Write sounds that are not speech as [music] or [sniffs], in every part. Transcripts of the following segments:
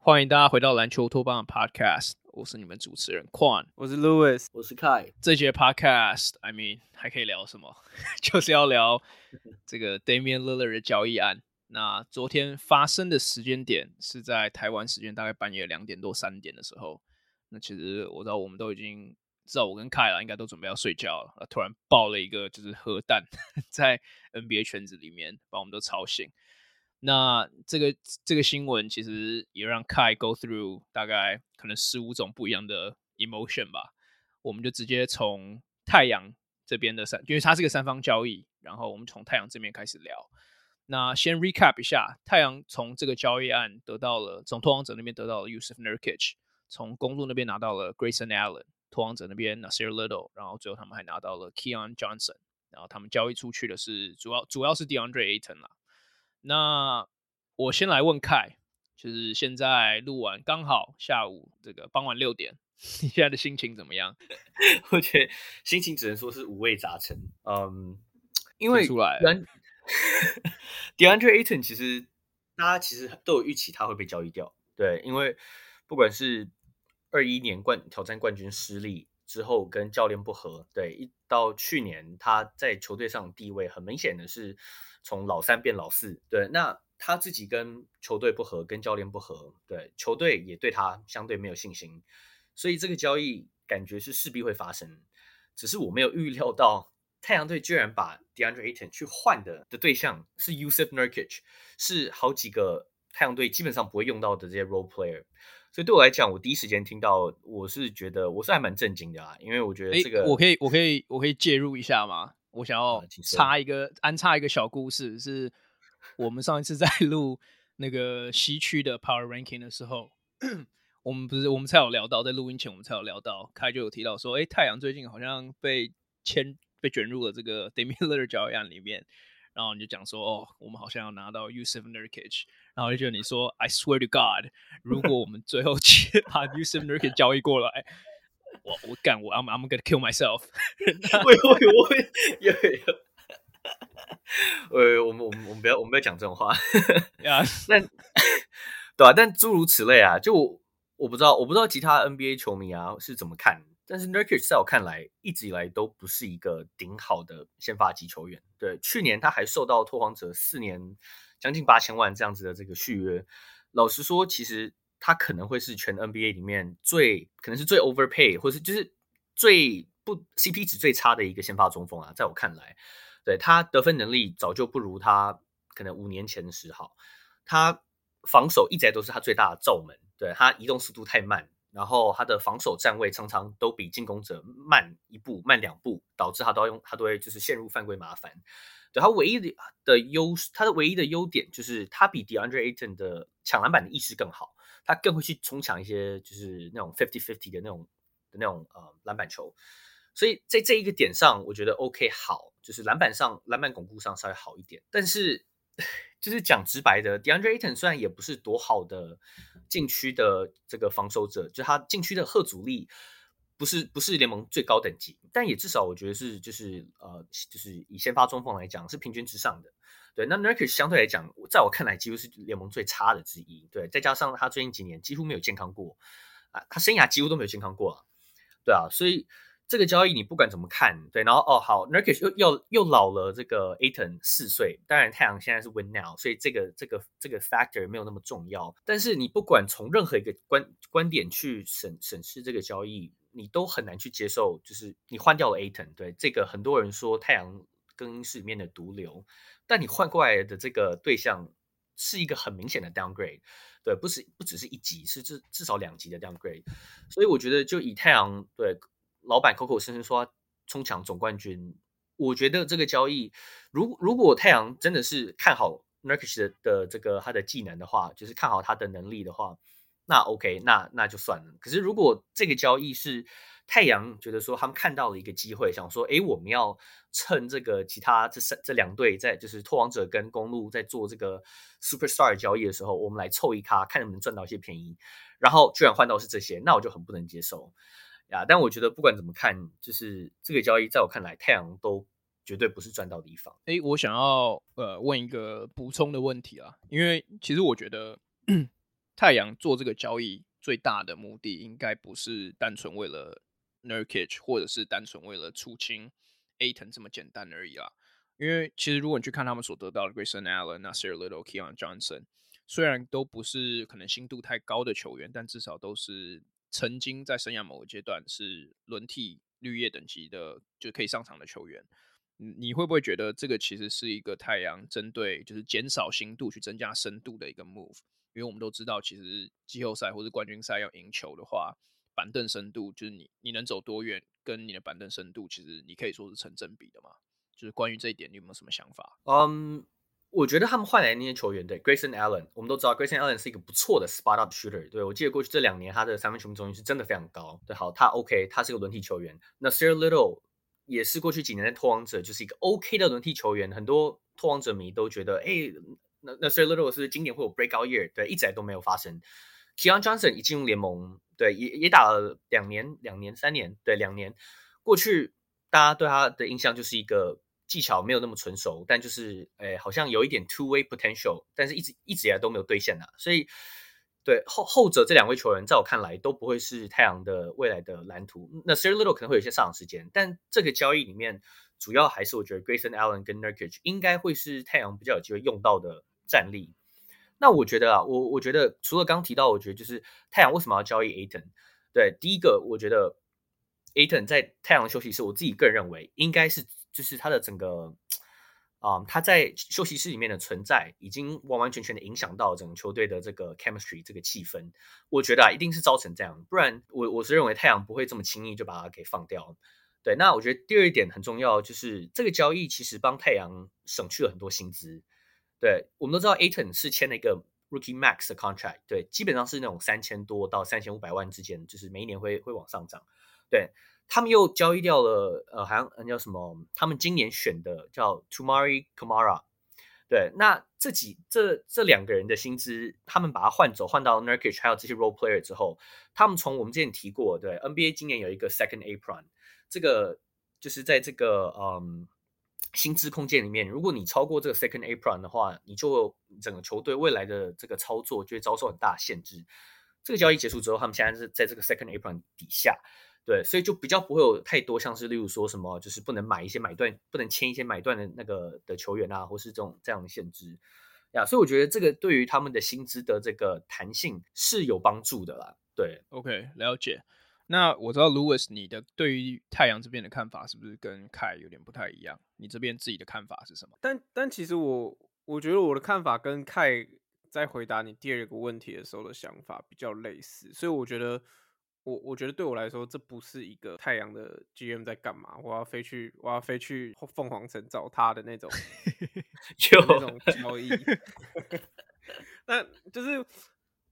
欢迎大家回到篮球托邦的 Podcast，我是你们主持人 Quan，我是 Louis，我是 Kai。这节 Podcast，I mean 还可以聊什么？[laughs] 就是要聊这个 Damian Lillard 的交易案。那昨天发生的时间点是在台湾时间大概半夜两点多三点的时候。那其实我知道我们都已经知道，我跟凯尔应该都准备要睡觉了。突然爆了一个就是核弹 [laughs] 在 NBA 圈子里面，把我们都吵醒。那这个这个新闻其实也让凯 go through 大概可能十五种不一样的 emotion 吧。我们就直接从太阳这边的三，因为它是个三方交易，然后我们从太阳这边开始聊。那先 recap 一下，太阳从这个交易案得到了，从拓荒者那边得到了 Jusuf Nurkic，从公路那边拿到了 Grayson Allen，拓荒者那边 Nassir Little，然后最后他们还拿到了 Keon Johnson，然后他们交易出去的是主要主要是 DeAndre Ayton 啦。那我先来问凯，就是现在录完刚好下午这个傍晚六点，你现在的心情怎么样？[laughs] 我觉得心情只能说是五味杂陈。嗯，因为出来 [laughs] DeAndre Ayton 其实大家其实都有预期他会被交易掉，对，因为不管是二一年冠挑战冠军失利之后跟教练不合，对，一到去年他在球队上的地位很明显的是。从老三变老四，对，那他自己跟球队不合，跟教练不合，对，球队也对他相对没有信心，所以这个交易感觉是势必会发生。只是我没有预料到太阳队居然把 DeAndre Ayton 去换的的对象是 Jusuf Nurkic，是好几个太阳队基本上不会用到的这些 role player。所以对我来讲，我第一时间听到，我是觉得我是还蛮震惊的啊，因为我觉得这个，我可以，我可以，我可以介入一下吗？我想要插一个、啊、安插一个小故事，是我们上一次在 [laughs] 录那个西区的 Power Ranking 的时候，我们不是我们才有聊到，在录音前我们才有聊到，开就有提到说，哎、欸，太阳最近好像被牵被卷入了这个 Damian Lillard 交易案里面，然后你就讲说，哦，我们好像要拿到 Jusuf Nurkic，然后就觉得你说，I swear to God，[laughs] 如果我们最后去把 Jusuf Nurkic 交易过来。我我干我 I'm I'm gonna kill myself。[laughs] [laughs] 喂喂喂，有有。呃，我们我们我们不要我们不要讲这种话。呀，那对啊，但诸如此类啊，就我，我不知道我不知道其他 NBA 球迷啊是怎么看，但是 Nurkic 在我看来一直以来都不是一个顶好的先发级球员。对，去年他还受到拓荒者四年将近八千万这样子的这个续约。老实说，其实。他可能会是全 NBA 里面最可能是最 overpay，或是就是最不 CP 值最差的一个先发中锋啊，在我看来，对，他得分能力早就不如他可能五年前的时好，他防守一直都是他最大的罩门，对，他移动速度太慢，然后他的防守站位常常都比进攻者慢一步、慢两步，导致他都要用他都会就是陷入犯规麻烦。对，他唯一的的优势他的唯一的优点就是他比 DeAndre Ayton 的抢篮板的意识更好。他更会去冲抢一些，就是那种 fifty fifty 的那种的那种呃篮板球，所以在这一个点上，我觉得 OK 好，就是篮板上篮板巩固上稍微好一点。但是就是讲直白的，DeAndre Ayton 虽然也不是多好的禁区的这个防守者，就他禁区的吓阻力不是不是联盟最高等级，但也至少我觉得是就是呃就是以先发中锋来讲是平均之上的。对，那 Nurkic 相对来讲，在我看来几乎是联盟最差的之一。对，再加上他最近几年几乎没有健康过啊，他生涯几乎都没有健康过啊。对啊，所以这个交易你不管怎么看，对，然后哦好，Nurkic 又又又老了这个 Ayton 四岁，当然太阳现在是 Win Now，所以这个这个这个 factor 没有那么重要。但是你不管从任何一个观观点去审审视这个交易，你都很难去接受，就是你换掉了 Ayton，对，这个很多人说太阳更衣室里面的毒瘤。但你换过来的这个对象是一个很明显的 downgrade，对，不是不只是一级，是至至少两级的 downgrade，所以我觉得就以太阳对老板口口声声说冲抢总冠军，我觉得这个交易，如如果太阳真的是看好 Nurkic 的的这个他的技能的话，就是看好他的能力的话，那 OK，那那就算了。可是如果这个交易是太阳觉得说他们看到了一个机会，想说，哎，我们要趁这个其他这三这两队在就是拓王者跟公路在做这个 Superstar 交易的时候，我们来凑一咖，看能不能赚到一些便宜。然后居然换到是这些，那我就很不能接受呀。但我觉得不管怎么看，就是这个交易在我看来，太阳都绝对不是赚到的地方。哎，我想要呃问一个补充的问题啊，因为其实我觉得太阳做这个交易最大的目的，应该不是单纯为了 Nurkic 或者是单纯为了出清 Ayton 这么简单而已啦。因为其实如果你去看他们所得到的 Grayson Allen、Nassir Little、Keyon Johnson，虽然都不是可能心度太高的球员，但至少都是曾经在生涯某个阶段是轮替绿叶等级的，就可以上场的球员。你会不会觉得这个其实是一个太阳针对就是减少心度去增加深度的一个 move？因为我们都知道，其实季后赛或者冠军赛要赢球的话，板凳深度就是你你能走多远，跟你的板凳深度其实你可以说是成正比的嘛。就是关于这一点，你有没有什么想法？嗯、我觉得他们换来那些球员，对 Grayson Allen，我们都知道 Grayson Allen 是一个不错的 spot up shooter。对，我记得过去这两年他的三分球命中率是真的非常高。对，好，他 OK，他是个轮替球员。那 Nassir Little 也是过去几年的拓荒者就是一个 OK 的轮替球员，很多拓荒者迷都觉得，哎，那 Nassir Little 是今年会有 breakout year，对，一直都没有发生。Keon Johnson 一进入联盟，对，也也打了两年、两年、三年，对，两年。过去大家对他的印象就是一个技巧没有那么纯熟，但就是，诶，好像有一点 two way potential，但是一直一直以来都没有兑现呐。所以，对后后者这两位球员，在我看来都不会是太阳的未来的蓝图。那 Sir Little 可能会有些上场时间，但这个交易里面，主要还是我觉得 Grayson Allen 跟 Nurkic 应该会是太阳比较有机会用到的战力。那我觉得啊，我我觉得除了刚提到，我觉得就是太阳为什么要交易 Aton？对，第一个我觉得 Aton 在太阳休息室，我自己个人认为应该是就是他的整个啊、他在休息室里面的存在，已经完完全全的影响到整个球队的这个 chemistry 这个气氛。我觉得啊，一定是造成这样，不然我我是认为太阳不会这么轻易就把它给放掉。对，那我觉得第二一点很重要，就是这个交易其实帮太阳省去了很多薪资。对，我们都知道，Aton 是签了一个 Rookie Max 的 contract，对，基本上是那种三千多到三千五百万之间，就是每一年会会往上涨。对，他们又交易掉了，呃，好像叫什么？他们今年选的叫 Toumani Camara。对，那这几这这两个人的薪资，他们把它换走，换到 Nurkic 还有这些 Role Player 之后，他们从我们之前提过，对 NBA 今年有一个 Second Apron，这个就是在这个嗯。薪资空间里面，如果你超过这个 second apron 的话，你就整个球队未来的这个操作就会遭受很大限制。这个交易结束之后，他们现在是在这个 second apron 底下，对，所以就比较不会有太多像是例如说什么，就是不能买一些买断，不能签一些买断的那个的球员啊，或是这种这样的限制呀。所以我觉得这个对于他们的薪资的这个弹性是有帮助的啦。对，OK，了解。那我知道 Louis，你的对于太阳这边的看法是不是跟凯有点不太一样？你这边自己的看法是什么？但但其实我我觉得我的看法跟凯在回答你第二个问题的时候的想法比较类似，所以我觉得我我觉得对我来说，这不是一个太阳的 GM 在干嘛，我要飞去我要飞去凤凰城找他的那种，[laughs] 就那种交易。[laughs] 那就是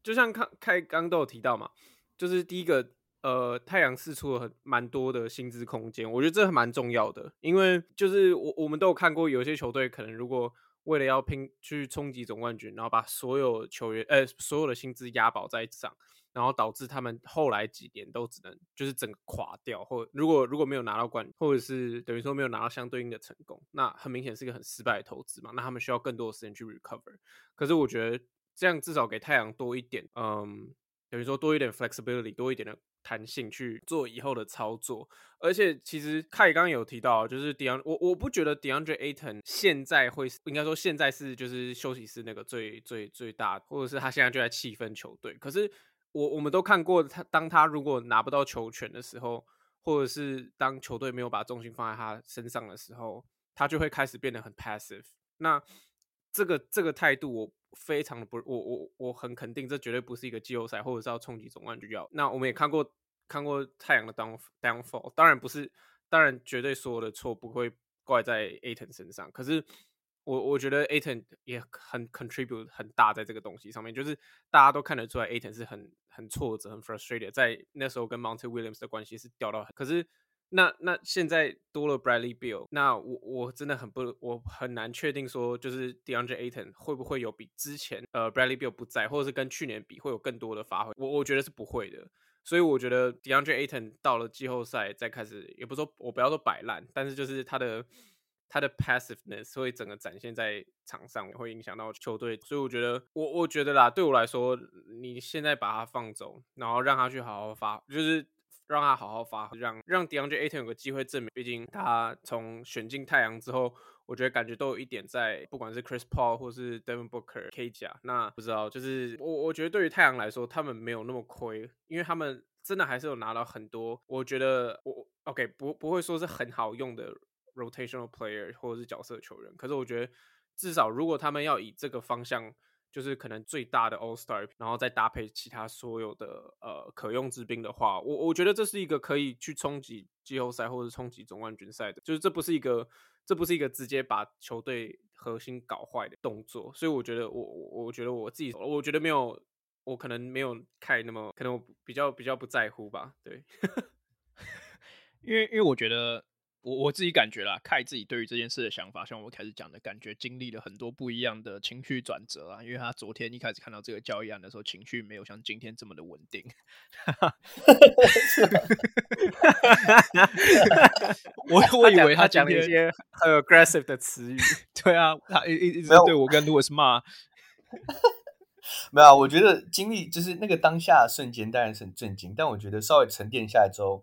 就像凯凯刚都有提到嘛，就是第一个。呃，太阳释出了很蛮多的薪资空间，我觉得这还蛮重要的，因为就是我我们都有看过，有些球队可能如果为了要拼去冲击总冠军，然后把所有球员呃所有的薪资押宝在上，然后导致他们后来几年都只能就是整个垮掉，或如果如果没有拿到冠，或者是等于说没有拿到相对应的成功，那很明显是一个很失败的投资嘛，那他们需要更多的时间去 recover。可是我觉得这样至少给太阳多一点，嗯，等于说多一点 flexibility，多一点的。弹性去做以后的操作，而且其实凯刚刚有提到，就是 DeAndre，我我不觉得 DeAndre Ayton 现在会应该说现在是就是休息室那个最最最大，或者是他现在就在气氛球队。可是我我们都看过他，当他如果拿不到球权的时候，或者是当球队没有把重心放在他身上的时候，他就会开始变得很 passive。那这个这个态度我。非常的不，我我我很肯定，这绝对不是一个季后赛或者是要冲击总冠军要。那我们也看过看过太阳的 down downfall，当然不是，当然绝对所有的错不会怪在 Aton 身上。可是我我觉得 Aton 也很 contribute 很大在这个东西上面，就是大家都看得出来 Aton 是很很挫折、很 frustrated，在那时候跟 Monty Williams 的关系是掉到，可是那那现在多了 Bradley Beal，那我我真的很不，我很难确定说，就是 DeAndre Ayton 会不会有比之前呃 Bradley Beal 不在，或者是跟去年比会有更多的发挥，我我觉得是不会的，所以我觉得 DeAndre Ayton 到了季后赛再开始，也不说我不要说摆烂，但是就是他的。他的 passiveness 会整个展现在场上，会影响到球队，所以我觉得，我我觉得啦，对我来说，你现在把他放走，然后让他去好好发，就是让他好好发挥，让让 DeAndre Ayton 有个机会证明，毕竟他从选进太阳之后，我觉得感觉都有一点在，不管是 Chris Paul 或是 Devin Booker K 甲，那不知道，就是我我觉得对于太阳来说，他们没有那么亏，因为他们真的还是有拿到很多，我觉得我 OK 不不会说是很好用的。rotational player 或者是角色球员，可是我觉得至少如果他们要以这个方向，就是可能最大的 All Star，然后再搭配其他所有的呃可用之兵的话，我我觉得这是一个可以去冲击季后赛或者冲击总冠军赛的，就是这不是一个这不是一个直接把球队核心搞坏的动作，所以我觉得我我我觉得我自己我觉得没有我可能没有看那么可能我比较比较不在乎吧，对，[laughs] 因为因为我觉得。我我自己感觉啦，凯自己对于这件事的想法，像我们开始讲的感觉，经历了很多不一样的情绪转折啊。因为他昨天一开始看到这个交易案的时候，情绪没有像今天这么的稳定。我 [laughs] 我以为他讲了一些很 aggressive 的词语。对啊，他一一一直对我跟 Louis 骂。[laughs] 没有，我觉得经历就是那个当下的瞬间，当然是很震惊。但我觉得稍微沉淀下来之后。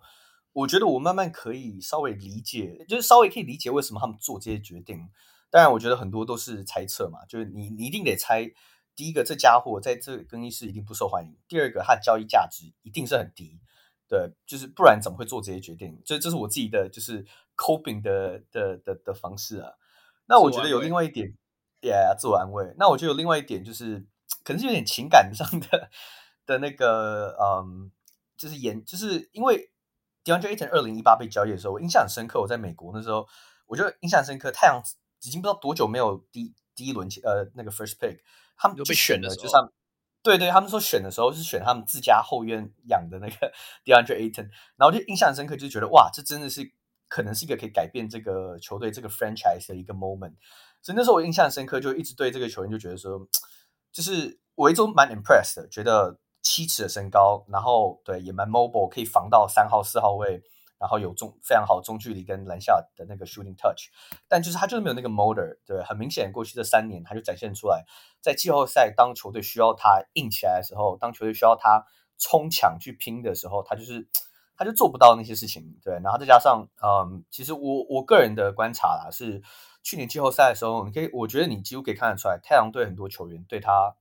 我觉得我慢慢可以稍微理解，就是稍微可以理解为什么他们做这些决定。当然，我觉得很多都是猜测嘛，就是你你一定得猜，第一个这家伙在这更衣室一定不受欢迎，第二个他的交易价值一定是很低，对，就是不然怎么会做这些决定？这这是我自己的就是 coping 的的的的方式啊。那我觉得有另外一点，对啊，自我安慰。那我觉得有另外一点就是，可能是有点情感上的的那个，嗯，就是演，就是因为。DeAndre Ayton 二零一八被交易的时候，我印象很深刻。我在美国那时候，我就印象深刻。太阳已经不知道多久没有第第一轮呃那个 first pick，他们就被选了，就像对对，他们说选的时候是选他们自家后院养的那个 [laughs] DeAndre Ayton，然后就印象很深刻，就觉得哇，这真的是可能是一个可以改变这个球队这个 franchise 的一个 moment。所以那时候我印象深刻，就一直对这个球员就觉得说，就是我一直蛮 impressed 的，觉得。七尺的身高，然后对也蛮 mobile，可以防到三号、四号位，然后有中非常好中距离跟篮下的那个 shooting touch，但就是他就是没有那个 motor，对，很明显过去这三年他就展现出来，在季后赛当球队需要他硬起来的时候，当球队需要他冲抢去拼的时候，他就是他就做不到那些事情，对，然后再加上，嗯，其实我我个人的观察啦，是去年季后赛的时候，你可以我觉得你几乎可以看得出来，太阳队很多球员对他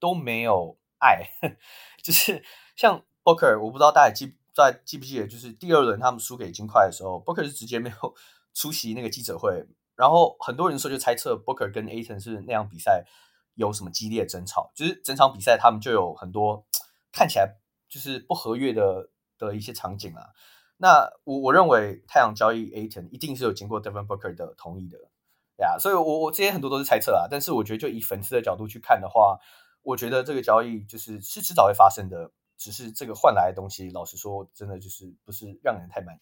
都没有。爱，[laughs] 就是像 Booker，我不知道大家记在记不记得，就是第二轮他们输给金块的时候，Booker 是直接没有 [laughs] 出席那个记者会，然后很多人说就猜测 Booker 跟 Aton 是那样比赛有什么激烈争吵，就是整场比赛他们就有很多看起来就是不合约的的一些场景啊。那我我认为太阳交易 Aton 一定是有经过 Devin Booker 的同意的呀，所以我我这些很多都是猜测啊，但是我觉得就以粉丝的角度去看的话。我觉得这个交易就是是迟早会发生的，只是这个换来的东西，老实说，真的就是不是让人太满意。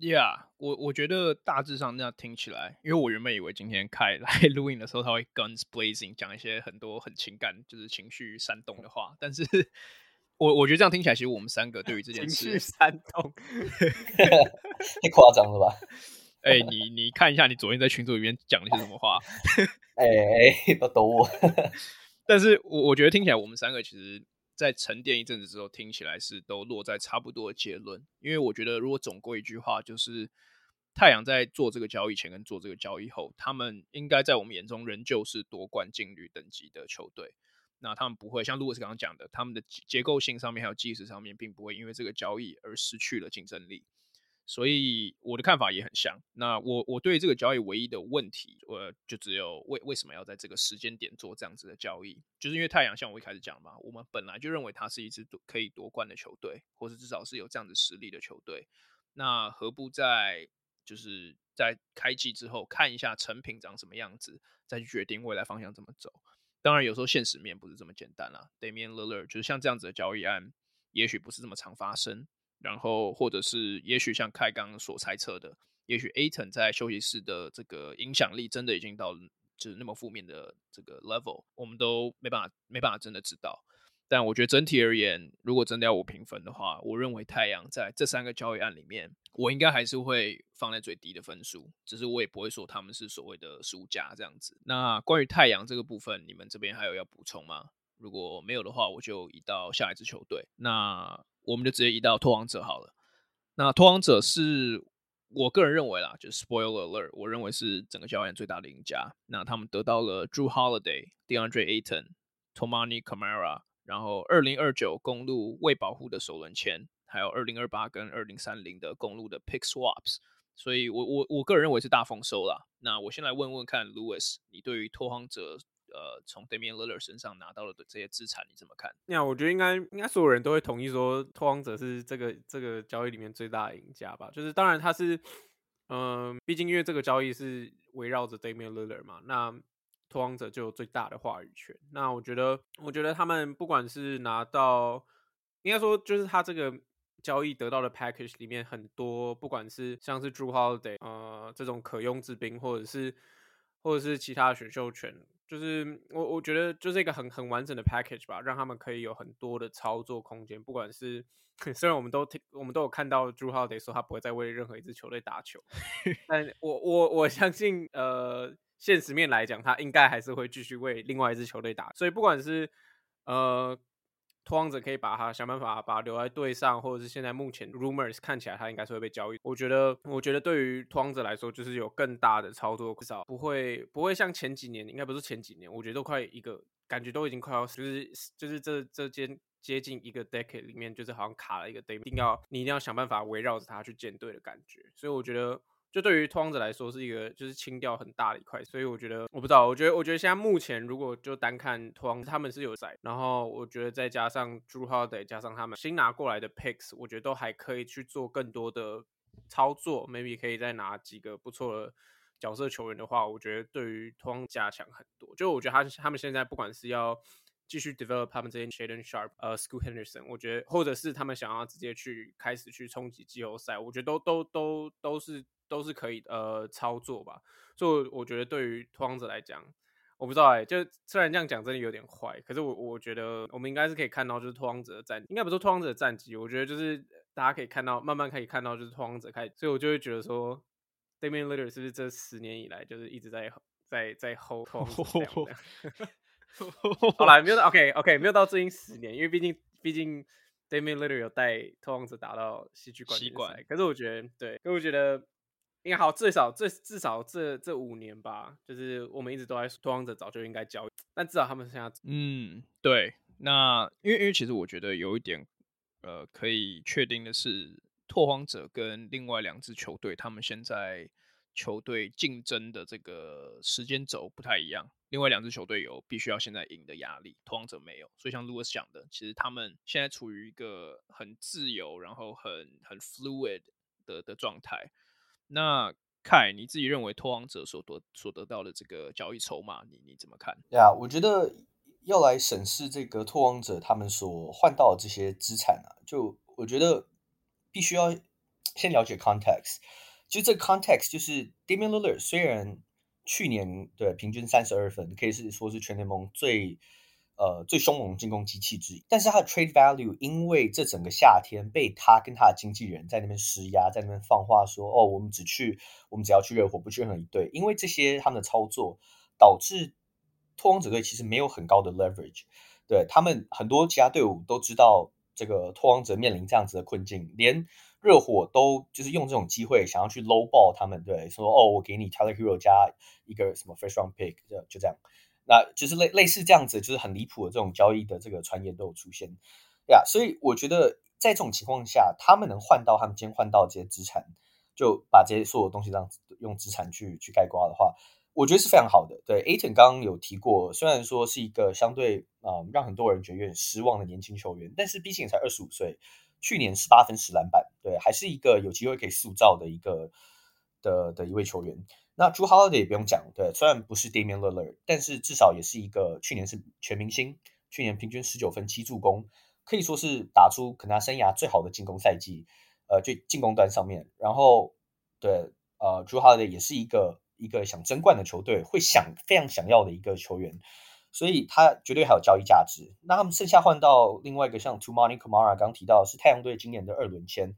Yeah，我我觉得大致上那样听起来，因为我原本以为今天开 [laughs] 来录音的时候他会 guns blazing 讲一些很多很情感，就是情绪煽动的话，但是 [laughs] 我我觉得这样听起来，其实我们三个对于这件事情绪煽动太夸张了吧？[laughs] 哎、欸，你你看一下，你昨天在群组里面讲了些什么话？哎哎，不懂我。但是我我觉得听起来，我们三个其实，在沉淀一阵子之后，听起来是都落在差不多的结论。因为我觉得，如果总归一句话，就是太阳在做这个交易前跟做这个交易后，他们应该在我们眼中仍旧是夺冠劲旅等级的球队。那他们不会像路易斯刚刚讲的，他们的结构性上面还有技术上面，并不会因为这个交易而失去了竞争力。所以我的看法也很像。那我我对这个交易唯一的问题，我就只有为为什么要在这个时间点做这样子的交易，就是因为太阳像我一开始讲嘛，我们本来就认为它是一支可以夺冠的球队，或是至少是有这样子实力的球队。那何不在就是在开季之后看一下成品长什么样子，再去决定未来方向怎么走。当然，有时候现实面不是这么简单啦。Damian Lillard 就是像这样子的交易案，也许不是这么常发生。然后，或者是也许像凯刚所猜测的，也许 Aton 在休息室的这个影响力真的已经到就是那么负面的这个 level，我们都没办法没办法真的知道。但我觉得整体而言，如果真的要我评分的话，我认为太阳在这三个交易案里面，我应该还是会放在最低的分数。只是我也不会说他们是所谓的输家这样子。那关于太阳这个部分，你们这边还有要补充吗？如果没有的话，我就移到下一支球队。那我们就直接移到拓荒者好了。那拓荒者是我个人认为啦，就是 spoiler alert，我认为是整个交易最大的赢家。那他们得到了 Jrue Holiday、DeAndre Aton、Tomani Camara。然后，二零二九公路未保护的首轮签，还有二零二八跟二零三零的公路的 pick swaps，所以我我我个人认为是大丰收啦。那我先来问问看，Louis，你对于拓荒者呃从 Damian l i l l a r 身上拿到了的这些资产，你怎么看？那我觉得应该应该所有人都会同意说，拓荒者是这个这个交易里面最大的赢家吧？就是当然他是，嗯、呃，毕竟因为这个交易是围绕着 Damian l i l l a r 嘛，那。拓荒者就有最大的话语权。那我觉得，我觉得他们不管是拿到，应该说就是他这个交易得到的 package 里面很多，不管是像是 Jrue Holiday 呃这种可用之兵，或者是或者是其他的选秀权，就是我我觉得就是一个很很完整的 package 吧，让他们可以有很多的操作空间。不管是 [laughs] 虽然我们都听我们都有看到朱浩得说他不会再为任何一支球队打球，但 [laughs] 我我我相信呃。现实面来讲，他应该还是会继续为另外一支球队打，所以不管是呃拓荒者可以把他想办法把他留在队上，或者是现在目前 rumors 看起来他应该是会被交易。我觉得，我觉得对于拓荒者来说，就是有更大的操作，至少不会不会像前几年，应该不是前几年，我觉得都快一个感觉都已经快要就是就是这这间接近一个 decade 里面，就是好像卡了一个 day，一定要你一定要想办法围绕着他去建队的感觉，所以我觉得。就对于拓荒者来说是一个就是清掉很大的一块，所以我觉得我不知道，我觉得我觉得现在目前如果就单看拓荒，他们是有在，然后我觉得再加上 Jrue Holiday 加上他们新拿过来的 picks，我觉得都还可以去做更多的操作，maybe 可以再拿几个不错的角色球员的话，我觉得对于拓荒加强很多。就我觉得他他们现在不管是要继续 develop 他们这些 Shaedon Sharp 呃 School Henderson，我觉得或者是他们想要直接去开始去冲击季后赛，我觉得都都都都是。都是可以呃操作吧，所以我觉得对于拓荒者来讲，我不知道哎、欸，就虽然这样讲真的有点坏，可是我我觉得我们应该是可以看到就是拓荒者的战，应该不是拓荒者的战绩，我觉得就是大家可以看到，慢慢可以看到就是拓荒者开始，所以我就会觉得说，Damian Lillard 是不是这十年以来就是一直在在在 hold 拓荒者好了，没有到 OK OK 没有到最近十年，因为毕竟毕竟 Damian Lillard 有带拓荒者打到西区冠军赛，可是我觉得对，可是我觉得。应该好，最少最至少这这五年吧，就是我们一直都在说拓荒者早就应该交易，但至少他们现在嗯，对，那因为因为其实我觉得有一点呃可以确定的是，拓荒者跟另外两支球队，他们现在球队竞争的这个时间轴不太一样。另外两支球队有必须要现在赢的压力，拓荒者没有，所以像 Louis 讲的，其实他们现在处于一个很自由，然后很很 fluid 的的状态。那凯，你自己认为拓荒者所得所得到的这个交易筹码，你你怎么看？呀，yeah, 我觉得要来审视这个拓荒者他们所换到的这些资产啊，就我觉得必须要先了解 context。就这个 context 就是 Damian Lillard 虽然去年对平均三十二分，可以是说是全联盟最。呃，最凶猛进攻机器之一，但是他的 trade value 因为这整个夏天被他跟他的经纪人在那边施压，在那边放话说，哦，我们只去，我们只要去热火，不去任何一队。因为这些他们的操作，导致拓荒者队其实没有很高的 leverage。对，他们很多其他队伍都知道这个拓荒者面临这样子的困境，连热火都就是用这种机会想要去 low ball 他们，对，说哦，我给你 Tyler Hero 加一个什么 first round pick，就就这样。那就是类类似这样子，就是很离谱的这种交易的这个传言都有出现，对呀，所以我觉得在这种情况下，他们能换到他们今天换到这些资产，就把这些所有东西这样子用资产去去盖括的话，我觉得是非常好的。对，Aton 刚刚有提过，虽然说是一个相对啊、让很多人觉得有点失望的年轻球员，但是毕竟也才二十五岁，去年十八分十篮板，对，还是一个有机会可以塑造的一个的的一位球员。那 Jrue Holiday 也不用讲，对，虽然不是 Damian Lillard，但是至少也是一个去年是全明星，去年平均十九分七助攻，可以说是打出可能他生涯最好的进攻赛季。呃，就进攻端上面，然后对，呃，Jrue Holiday 也是一个一个想争冠的球队会想非常想要的一个球员，所以他绝对还有交易价值。那他们剩下换到另外一个像 Toumani Kamara 刚提到是太阳队今年的二轮签，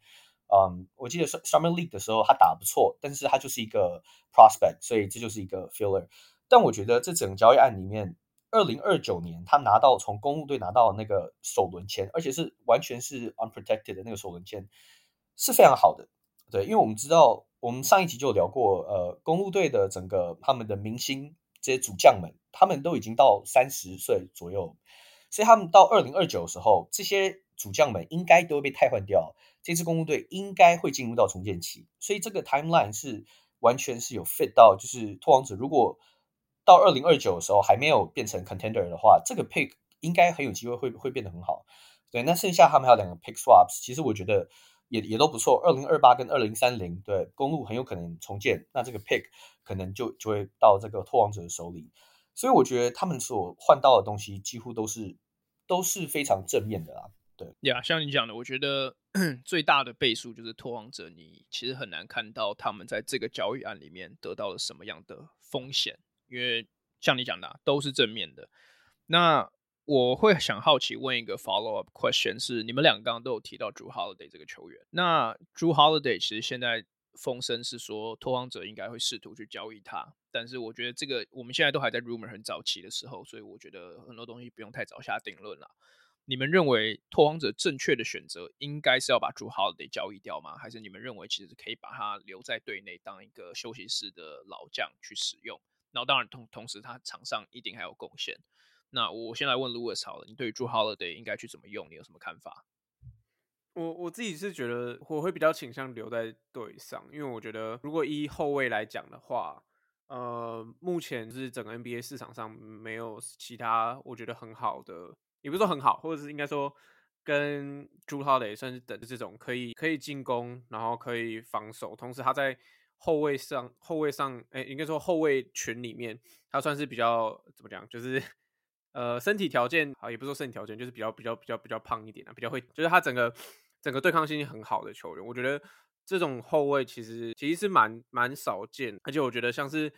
嗯，我记得 Summer League 的时候他打得不错，但是他就是一个 prospect，所以这就是一个 filler。但我觉得这整个交易案里面，二零二九年他拿到从公路队拿到那个首轮签，而且是完全是 unprotected 的那个首轮签。是非常好的，对，因为我们知道，我们上一集就聊过，呃，公路队的整个他们的明星这些主将们，他们都已经到三十岁左右，所以他们到二零二九的时候，这些主将们应该都会被汰换掉，这支公路队应该会进入到重建期，所以这个 timeline 是完全是有 fit 到，就是拓荒者如果到二零二九的时候还没有变成 contender 的话，这个 pick 应该很有机会会会变得很好，对，那剩下他们还有两个 pick swaps，其实我觉得。也也都不错，二零二八跟二零三零，对，公路很有可能重建，那这个 pick 可能就就会到这个拓荒者的手里，所以我觉得他们所换到的东西几乎都是都是非常正面的啦。对，呀，像你讲的，我觉得 [clears throat] 最大的倍数就是拓荒者，你其实很难看到他们在这个交易案里面得到了什么样的风险，因为像你讲的、啊，都是正面的。那我会想好奇问一个 follow up question，是你们两个刚刚都有提到 Drew Holiday 这个球员，那 Drew Holiday 其实现在风声是说拓荒者应该会试图去交易他，但是我觉得这个我们现在都还在 rumor 很早期的时候，所以我觉得很多东西不用太早下定论了。你们认为拓荒者正确的选择应该是要把 Jrue Holiday 交易掉吗？还是你们认为其实可以把他留在队内当一个休息室的老将去使用？然后当然同同时他场上一定还有贡献。那我先来问 Louis 好了，你对于 Jrue Holiday 应该去怎么用？你有什么看法？我我自己是觉得我会比较倾向留在队上，因为我觉得如果以后卫来讲的话，呃，目前是整个 NBA 市场上没有其他我觉得很好的，也不是说很好，或者是应该说跟朱涛磊算是等这种可以可以进攻，然后可以防守，同时他在后卫上后卫上，哎、应该说后卫群里面，他算是比较怎么讲，就是。呃，身体条件好，也不是说身体条件，就是比较比较比较比较胖一点啊，比较会，就是他整个整个对抗性很好的球员。我觉得这种后卫其实其实是蛮蛮少见，而且我觉得像是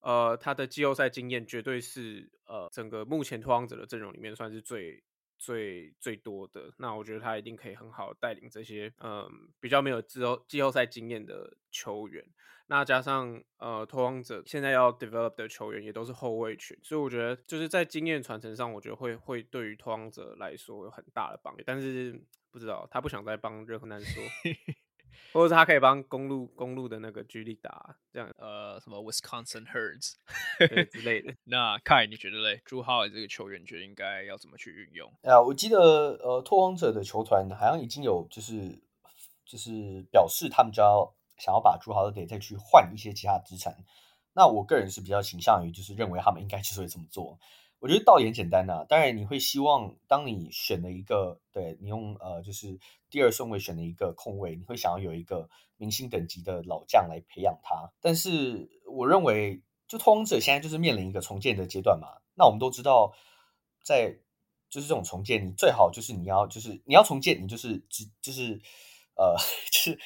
呃他的季后赛经验绝对是呃整个目前拓荒者的阵容里面算是最。最最多的，那我觉得他一定可以很好带领这些嗯比较没有季后季后赛经验的球员，那加上呃拓荒者现在要 develop 的球员也都是后卫群，所以我觉得就是在经验传承上，我觉得会会对于拓荒者来说有很大的帮助，但是不知道他不想再帮任何难说。[laughs] 或者是他可以帮公路公路的那个居力打这样，呃，什么 Wisconsin Herds 之类的。[laughs] 那 Kai 你觉得嘞？Jrue Holiday 这个球员，觉得应该要怎么去运用？啊，我记得呃，拓荒者的球团好像已经有就是就是表示他们就要想要把 Jrue Holiday 再去换一些其他资产。那我个人是比较倾向于就是认为他们应该就是会这么做。我觉得道理很简单呐、啊，当然你会希望，当你选了一个，对你用呃，就是第二顺位选了一个控卫，你会想要有一个明星等级的老将来培养他。但是我认为，就通者现在就是面临一个重建的阶段嘛。那我们都知道，在就是这种重建，你最好就是你要就是你要重建，你就是只就是呃，[laughs] 就是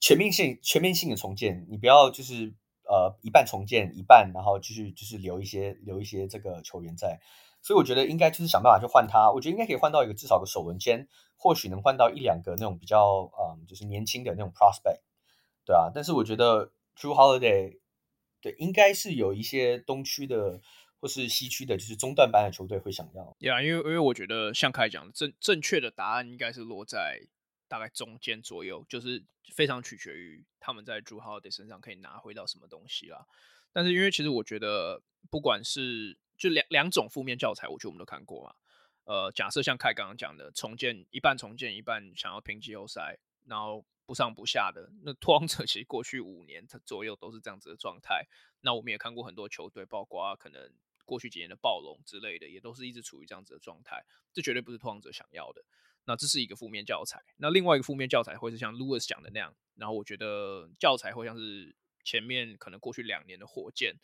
全面性全面性的重建，你不要就是。呃，一半重建，一半然后继续就是留一些留一些这个球员在，所以我觉得应该就是想办法去换他。我觉得应该可以换到一个至少个首轮签，或许能换到一两个那种比较嗯，就是年轻的那种 prospect，对啊。但是我觉得 true Holiday 对应该是有一些东区的或是西区的，就是中段班的球队会想要。对啊，因为因为我觉得像凯讲正正确的答案应该是落在。大概中间左右，就是非常取决于他们在 Jrue Holiday 身上可以拿回到什么东西啦。但是因为其实我觉得，不管是就两两种负面教材，我觉得我们都看过嘛。呃，假设像凯刚刚讲的，重建一半重建一半想要拼季后赛，然后不上不下的，那拓荒者其实过去五年左右都是这样子的状态。那我们也看过很多球队，包括可能过去几年的暴龙之类的，也都是一直处于这样子的状态。这绝对不是拓荒者想要的。那这是一个负面教材。那另外一个负面教材会是像 Louis 讲的那样，然后我觉得教材会像是前面可能过去两年的火箭，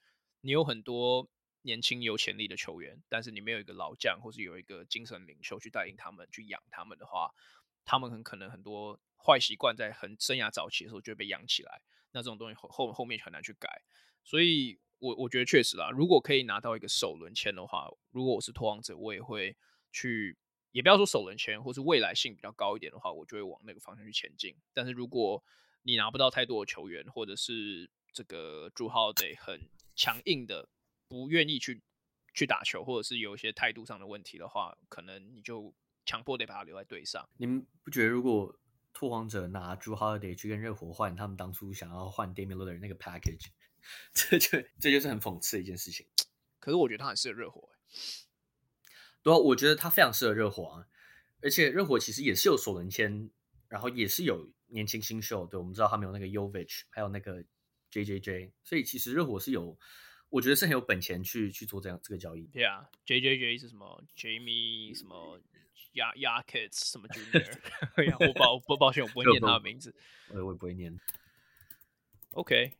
你有很多年轻有潜力的球员，但是你没有一个老将，或是有一个精神领袖去带领他们去养他们的话，他们很可能很多坏习惯在很生涯早期的时候就会被养起来。那这种东西后后后面很难去改。所以我我觉得确实啦，如果可以拿到一个首轮签的话，如果我是拓荒者，我也会去，也不要说首轮签，或是未来性比较高一点的话，我就会往那个方向去前进。但是如果你拿不到太多的球员，或者是这个 Jrue Holiday 很强硬的。不愿意去去打球，或者是有一些态度上的问题的话，可能你就强迫得把他留在队上。你们不觉得，如果拓荒者拿 Jrue Holiday 去跟热火换，他们当初想要换 Damian Lillard 那个 package，[laughs] 这就这就是很讽刺的一件事情。可是我觉得他很适合热火，对啊，我觉得他非常适合热火啊。而且热火其实也是有首轮签，然后也是有年轻新秀。对，我们知道他们有那个 Yovich，还有那个 JJJ，所以其实热火是有。我觉得是很有本钱去去做这样这个交易。对啊，JJJ 是什么？Jamie 什么？Jackets 什么 Junior？[laughs] [laughs] 我抱不抱歉，我不会 [laughs] 念他的名字。我我也不会念。OK，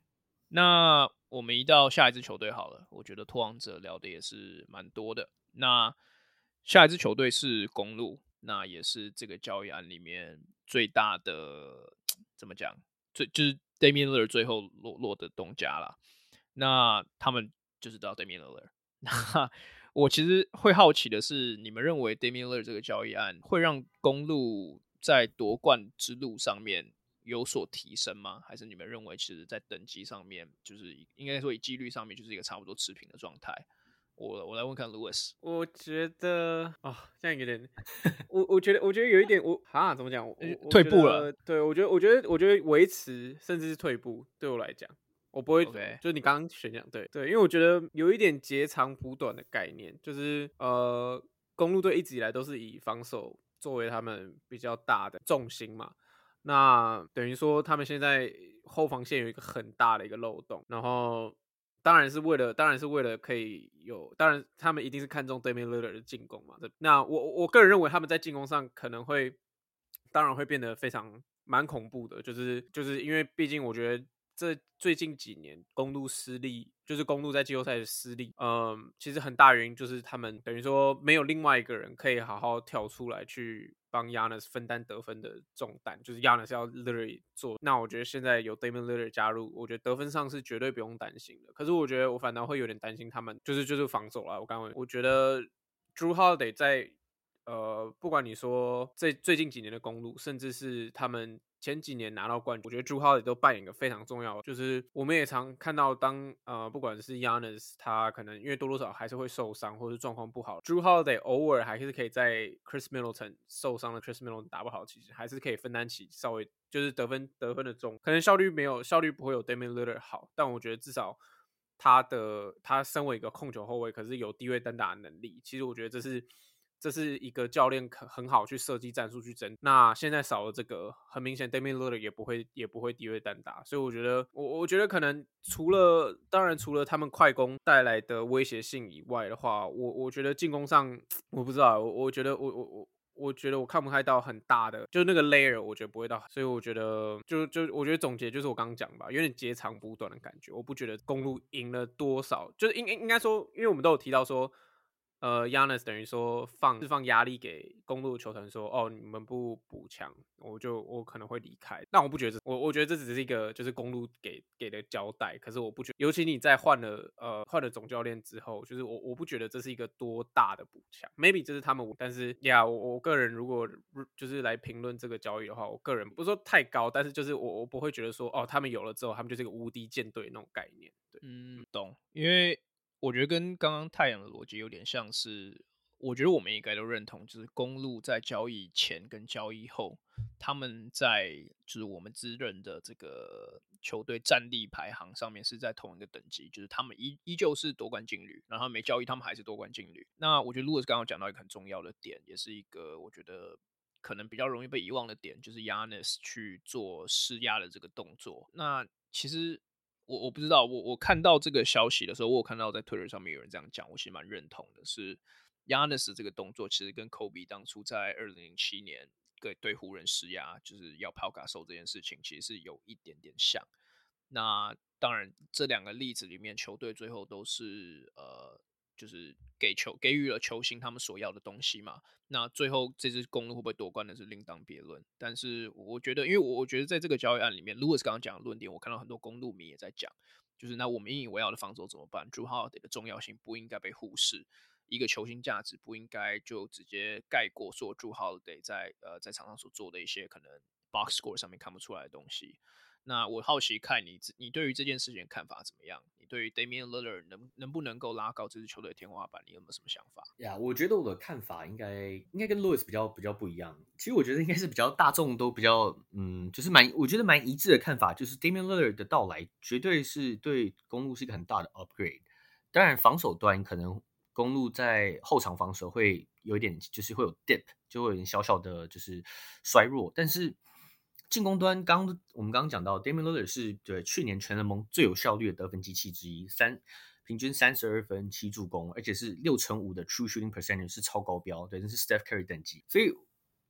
那我们移到下一支球队好了。我觉得拓王者聊的也是蛮多的。那下一支球队是公路，那也是这个交易案里面最大的怎么讲？最就是 Damian Lillard 最后落落的东家啦。那他们就是到 Damian Lillard。[laughs] 我其实会好奇的是，你们认为 Damian Lillard 这个交易案会让公路在夺冠之路上面有所提升吗？还是你们认为，其实，在等级上面，就是应该说以几率上面，就是一个差不多持平的状态？我我来问看 Louis，。我觉得啊、哦，这样有点，[laughs] 我我觉得我觉得有一点，我啊怎么讲？退步了。对，我觉得我觉得我觉得维持甚至是退步，对我来讲。我不会，Okay. 就是你刚刚选项对对，因为我觉得有一点截长补短的概念，就是呃，公路队一直以来都是以防守作为他们比较大的重心嘛，那等于说他们现在后防线有一个很大的一个漏洞，然后当然是为了，当然是为了可以有，当然他们一定是看中 Damian Lillard 的进攻嘛，那我我个人认为他们在进攻上可能会，当然会变得非常蛮恐怖的，就是就是因为毕竟我觉得。这最近几年公路失利，就是公路在季后赛的失利。嗯，其实很大原因就是他们等于说没有另外一个人可以好好跳出来去帮 Yannis 分担得分的重担，就是 Yannis 要 Lillard 做。那我觉得现在有 Damian Lillard 加入，我觉得得分上是绝对不用担心的。可是我觉得我反倒会有点担心他们，就是就是防守啦。我刚刚我觉得 Jrue Holiday 在呃，不管你说这最近几年的公路，甚至是他们。前几年拿到冠军，我觉得朱浩也都扮演一个非常重要，就是我们也常看到当呃，不管是 Yanis，他可能因为多多少还是会受伤或者状况不好朱浩得偶尔还是可以在 Chris Middleton 受伤的 Chris Middleton 打不好，其实还是可以分担起稍微就是得分得分的重，可能效率没有效率不会有 Damian Lillard 好，但我觉得至少他的他身为一个控球后卫，可是有低位单打的能力，其实我觉得这是。这是一个教练可很好去设计战术去争。那现在少了这个，很明显 d a m i a l i l l a r 也不会也不会低位单打，所以我觉得，我我觉得可能除了当然除了他们快攻带来的威胁性以外的话，我我觉得进攻上我不知道，我我觉得我我我我觉得我看不太到很大的，就那个 layer，我觉得不会到，所以我觉得就就我觉得总结就是我刚刚讲吧，有点截长补短的感觉，我不觉得公路赢了多少，就是应应应该说，因为我们都有提到说。呃，Giannis 等于说放释放压力给公路球团说，哦，你们不补强，我就我可能会离开。但我不觉得，我我觉得这只是一个就是公路给给的交代。可是我不觉得，尤其你在换了呃换了总教练之后，就是我我不觉得这是一个多大的补强。Maybe 这是他们，但是呀，yeah, 我我个人如果就是来评论这个交易的话，我个人不是说太高，但是就是我我不会觉得说，哦，他们有了之后，他们就是一个无敌舰队那种概念。对，嗯，懂，因为。我觉得跟刚刚太阳的逻辑有点像是，我觉得我们应该都认同，就是公鹿在交易前跟交易后，他们在就是我们自认的这个球队战力排行上面是在同一个等级，就是他们依依旧是夺冠劲旅，然后没交易他们还是夺冠劲旅。那我觉得 Lewis 刚刚讲到一个很重要的点，也是一个我觉得可能比较容易被遗忘的点，就是 Yanis 去做施压的这个动作。那其实。我我不知道，我我看到这个消息的时候，我有看到在 Twitter 上面有人这样讲，我其实蛮认同的。是 Yanis 这个动作，其实跟 Kobe 当初在二零零七年对对湖人施压，就是要抛卡收这件事情，其实是有一点点像。那当然，这两个例子里面，球队最后都是呃，就是给球给予了球星他们所要的东西嘛。那最后这支公路会不会夺冠，的是另当别论。但是我觉得，因为我我觉得在这个交易案里面如果是刚刚讲的论点，我看到很多公路迷也在讲，就是那我们引以为傲的防守怎么办？Jrue Holiday 的重要性不应该被忽视。一个球星价值不应该就直接盖过说 Jrue Holiday 在呃在场上所做的一些可能 box score 上面看不出来的东西。那我好奇看你你对于这件事情的看法怎么样？你对于 Damian l i l l a r 能能不能够拉高这支球队的天花板，你有没有什么想法？呀我觉得我的看法应该应该跟 Louis 比较比较不一样。其实我觉得应该是比较大众都比较嗯，就是蛮我觉得蛮一致的看法，就是 Damian l i l l a r 的到来绝对是对公路是一个很大的 upgrade。当然防守端可能。公路在后场防守会有一点，就是会有 dip，就会有点小小的，就是衰弱。但是进攻端，刚我们刚刚讲到，Damian Lillard 是对去年全联盟最有效率的得分机器之一，三平均三十二分七助攻，而且是六成五的 true shooting percentage 是超高标，对，那是 Steph Curry 等级，所以。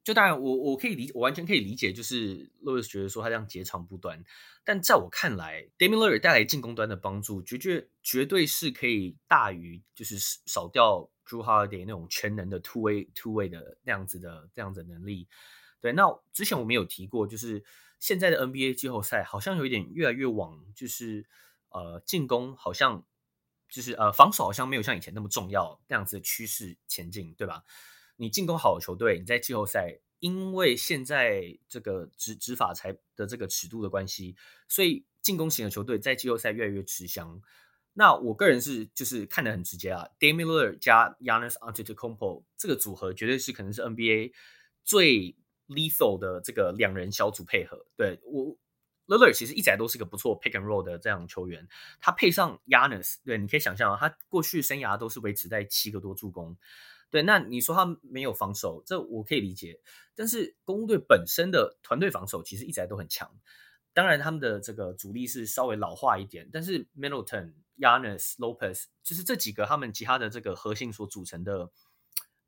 就当然我，我可以理，我完全可以理解，就是 Louis 觉得说他这样截长补短，但在我看来，Damian Lillard 带来进攻端的帮助，绝绝绝对是可以大于就是少掉 Jrue Holiday 那种全能的 two way two way 的那样子的这样子的能力。对，那之前我们有提过，就是现在的 NBA 季后赛好像有一点越来越往就是呃进攻好像就是呃防守好像没有像以前那么重要那样子的趋势前进，对吧？你进攻好的球队，你在季后赛，因为现在这个执执法才的这个尺度的关系，所以进攻型的球队在季后赛越来越吃香。那我个人是就是看得很直接啊，Damian Lillard 加 Yanis Antetokounmpo 这个组合绝对是可能是 NBA 最 lethal 的这个两人小组配合。对，我 l i l l a r 其实一直来都是个不错 pick and roll 的这样球员，他配上 Yannis，对，你可以想象啊，他过去生涯都是维持在七个多助攻。对，那你说他没有防守，这我可以理解。但是公队本身的团队防守其实一直来都很强。当然，他们的这个主力是稍微老化一点，但是 Middleton、Yannis、Lopez 就是这几个他们其他的这个核心所组成的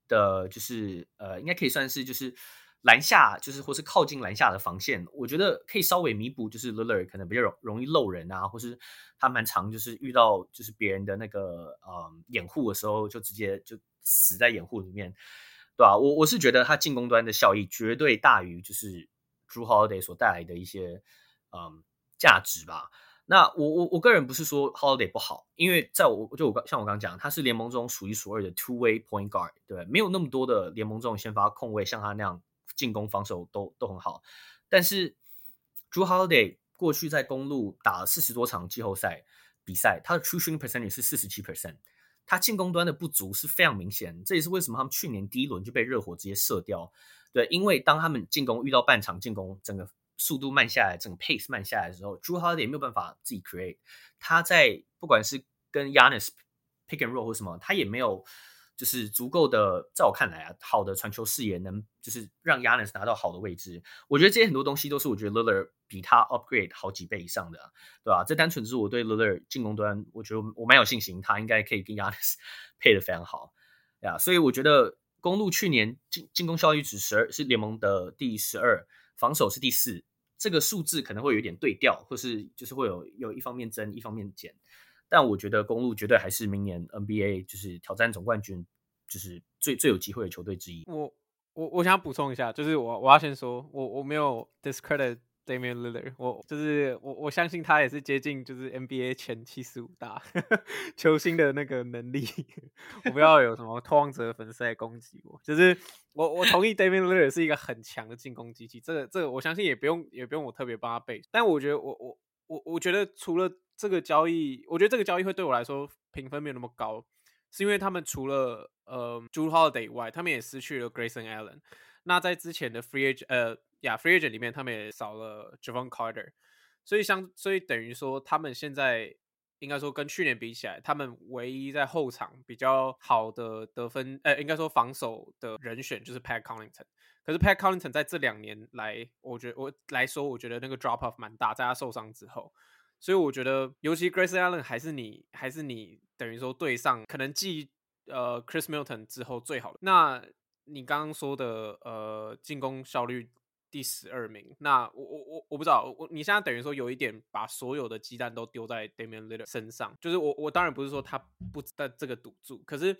的，就是呃，应该可以算是就是篮下，就是或是靠近篮下的防线，我觉得可以稍微弥补，就是勒勒可能比较容容易漏人啊，或是他蛮常就是遇到就是别人的那个呃掩护的时候，就直接就。死在掩护里面，对吧？我我是觉得他进攻端的效益绝对大于就是 Jrue Holiday 所带来的一些嗯价值吧。那我我我个人不是说 Holiday 不好，因为在我就我刚像我刚刚讲，他是联盟中数一数二的 two way point guard，对，没有那么多的联盟中先发控卫像他那样进攻防守都都很好。但是 Jrue Holiday 过去在公路打了四十多场季后赛比赛，他的 true shooting percentage 是四十七 percent。他进攻端的不足是非常明显，这也是为什么他们去年第一轮就被热火直接射掉。对，因为当他们进攻遇到半场进攻，整个速度慢下来，整个 pace 慢下来的时候，Jrue Holiday 也没有办法自己 create。他在不管是跟 Yanis pick and roll 或什么，他也没有。就是足够的，在我看来啊，好的传球视野能就是让 Giannis 拿到好的位置。我觉得这些很多东西都是我觉得 Lillard 比他 upgrade 好几倍以上的，对吧？这单纯是我对 Lillard 进攻端，我觉得我蛮有信心，他应该可以跟 Giannis [laughs] 配的非常好呀。所以我觉得公路去年进进攻效率值十二，是联盟的第十二，防守是第四，这个数字可能会有点对调，或是就是会有有一方面增，一方面减。但我觉得公鹿绝对还是明年 NBA 就是挑战总冠军，就是最最有机会的球队之一。我我我想补充一下，就是我我要先说，我我没有 discredit Damian Lillard，我就是我我相信他也是接近就是 NBA 前七十五大 [laughs] 球星的那个能力。我不要有什么拓荒者粉丝来攻击我，就是我我同意 Damian Lillard 是一个很强的进攻机器，这个这个我相信也不用也不用我特别帮他背。但我觉得我我我我觉得除了这个交易，我觉得这个交易会对我来说评分没有那么高，是因为他们除了呃 Jrue Holiday 以外，他们也失去了 Grayson Allen。那在之前的 Free Agent 呃呀 Free Agent 里面，他们也少了 Javon Carter，所以相所以等于说他们现在应该说跟去年比起来，他们唯一在后场比较好的得分呃应该说防守的人选就是 Pat Connaughton。可是 Pat Connaughton 在这两年来，我觉得我来说，我觉得那个 drop off 蛮大，在他受伤之后。所以我觉得，尤其 Grayson Allen 还是你，还是你等于说对上可能继呃 Chris Milton 之后最好的。那你刚刚说的呃进攻效率第十二名。那我我我我不知道，我你现在等于说有一点把所有的鸡蛋都丢在 Damian Lillard 身上，就是我我当然不是说他不在这个赌注，可是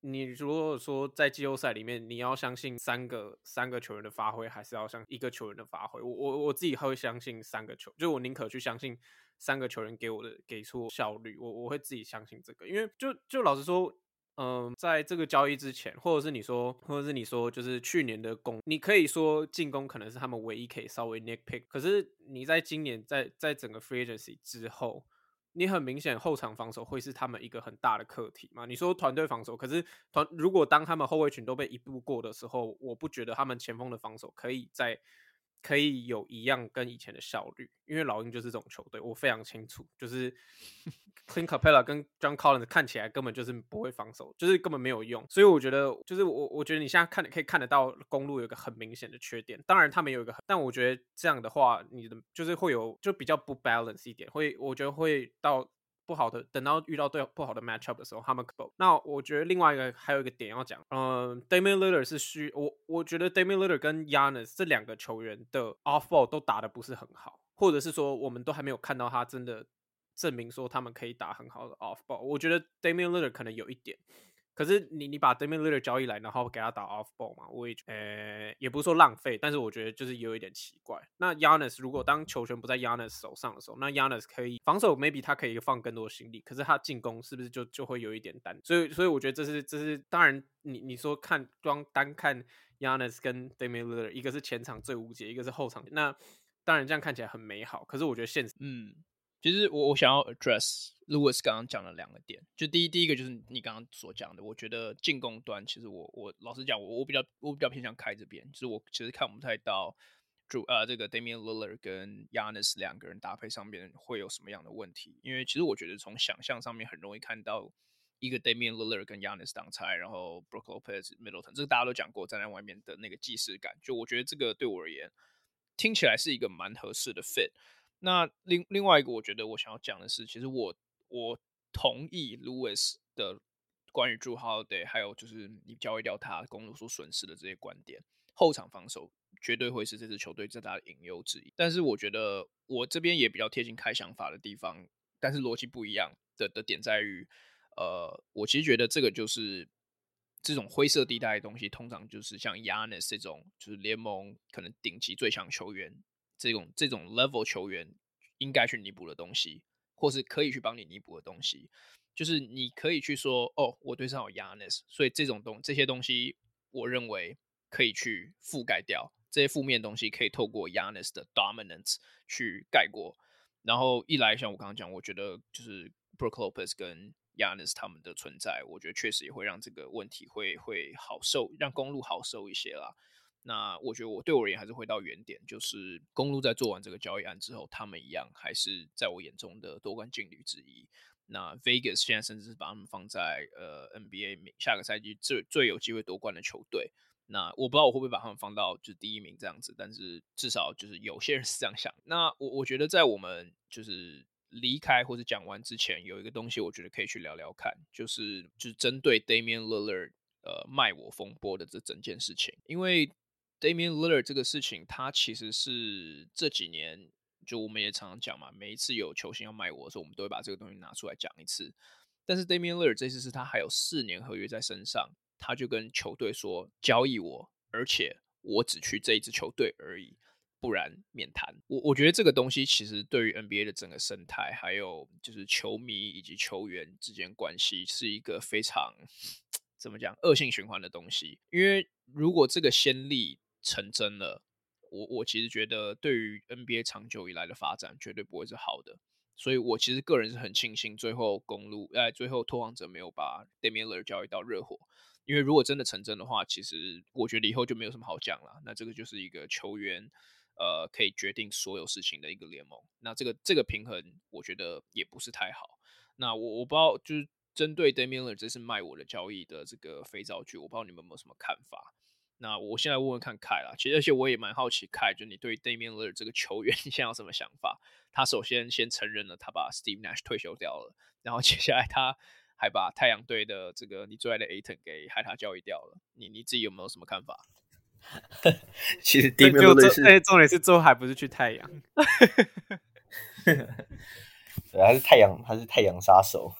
你如果说在季后赛里面你要相信三个三个球员的发挥，还是要相信一个球员的发挥？我我我自己会相信三个球，就我宁可去相信三个球员给我的给出效率，我我会自己相信这个，因为就就老实说。嗯，在这个交易之前，或者是你说，或者是你说，就是去年的攻，你可以说进攻可能是他们唯一可以稍微 nitpick。可是你在今年在在整个 free agency 之后，你很明显后场防守会是他们一个很大的课题嘛？你说团队防守，可是团如果当他们后卫群都被一步过的时候，我不觉得他们前锋的防守可以在。可以有一样跟以前的效率，因为老鹰就是这种球队，我非常清楚，就是 Clint Capela 跟 John Collins 看起来根本就是不会防守，就是根本没有用，所以我觉得，就是我我觉得你现在看可以看得到公路有一个很明显的缺点，当然他们有一个，但我觉得这样的话，你的就是会有就比较不 balance 一点，会我觉得会到。不好的，等到遇到对不好的 matchup 的时候，他们可不。那我觉得另外一个还有一个点要讲，嗯，Damian Lillard 是需我，我觉得 Damian Lillard 跟 Yanis 这两个球员的 off ball 都打的不是很好，或者是说我们都还没有看到他真的证明说他们可以打很好的 off ball。我觉得 Damian Lillard 可能有一点。可是你你把 Damian Lillard 交易来，然后给他打 off ball 嘛？我也呃、也不是说浪费，但是我觉得就是有一点奇怪。那 Giannis 如果当球权不在 Giannis 手上的时候，那 Giannis 可以防守，maybe 他可以放更多心力。可是他进攻是不是就就会有一点单？所以所以我觉得这是这是当然你，你说看光单看 Giannis 跟 Damian Lillard，一个是前场最无解，一个是后场。那当然这样看起来很美好，可是我觉得现实嗯。其实我我想要 address Lewis 刚刚讲的两个点，就第一第一个就是你刚刚所讲的，我觉得进攻端其实我我老实讲，我我比较我比较偏向开这边，就是我其实看不太到主呃这个 Damian Lillard 跟 Yanis 两个人搭配上面会有什么样的问题，因为其实我觉得从想象上面很容易看到一个 Damian Lillard 跟 Giannis 挡拆，然后 Brook Lopez Middleton，这个大家都讲过站在外面的那个既视感，就我觉得这个对我而言听起来是一个蛮合适的 fit。那另另外一个，我觉得我想要讲的是，其实我我同意 Lewis 的关于 Jrue Holiday，还有就是你交易掉他公鹿所损失的这些观点，后场防守绝对会是这支球队最大的隐忧之一。但是我觉得我这边也比较贴近开想法的地方，但是逻辑不一样的的点在于，呃，我其实觉得这个就是这种灰色地带的东西，通常就是像 Yannis 这种，就是联盟可能顶级最强球员。这种这种 level 球员应该去弥补的东西，或是可以去帮你弥补的东西，就是你可以去说哦，我对上有 Yanis，所以这种东这些东西，我认为可以去覆盖掉这些负面东西，可以透过 Yanis 的 dominance 去盖过。然后一来像我刚刚讲，我觉得就是 Brook Lopez 跟 Yanis 他们的存在，我觉得确实也会让这个问题会会好受，让公路好受一些啦。那我觉得我对我而言还是回到原点，就是公路在做完这个交易案之后，他们一样还是在我眼中的夺冠劲旅之一。那 Vegas 现在甚至是把他们放在呃 NBA 下个赛季最最有机会夺冠的球队。那我不知道我会不会把他们放到就是第一名这样子，但是至少就是有些人是这样想。那我我觉得在我们就是离开或者讲完之前，有一个东西我觉得可以去聊聊看，就是就是针对 Damian Lillard 呃卖我风波的这整件事情，因为。Damian Lillard 这个事情，他其实是这几年就我们也常常讲嘛，每一次有球星要卖我的时候，我们都会把这个东西拿出来讲一次。但是 Damian Lillard 这次是他还有四年合约在身上，他就跟球队说交易我，而且我只去这一支球队而已，不然免谈。我我觉得这个东西其实对于 NBA 的整个生态，还有就是球迷以及球员之间关系，是一个非常 [sniffs] 怎么讲恶性循环的东西。因为如果这个先例，成真了，我我其实觉得对于 NBA 长久以来的发展绝对不会是好的，所以我其实个人是很庆幸最后公鹿，哎，最后拓荒者没有把 Damian l i l l 交易到热火，因为如果真的成真的话，其实我觉得以后就没有什么好讲了。那这个就是一个球员，呃，可以决定所有事情的一个联盟。那这个这个平衡，我觉得也不是太好。那我我不知道，就是针对 Damian Lillard 这次卖我的交易的这个肥皂剧，我不知道你们有没有什么看法。那我现在问问看凯啦，其实而且我也蛮好奇凯，就你对 Damian Lillard 这个球员，[laughs] 你现在有什么想法？他首先先承认了他把 Steve Nash 退休掉了，然后接下来他还把太阳队的这个你最爱的 Ayton 给害他交易掉了，你你自己有没有什么看法？[laughs] 其实 Damian Lillard 是，对，重点是最后还不是去太阳，[laughs] 对，还是太阳，还是太阳杀手。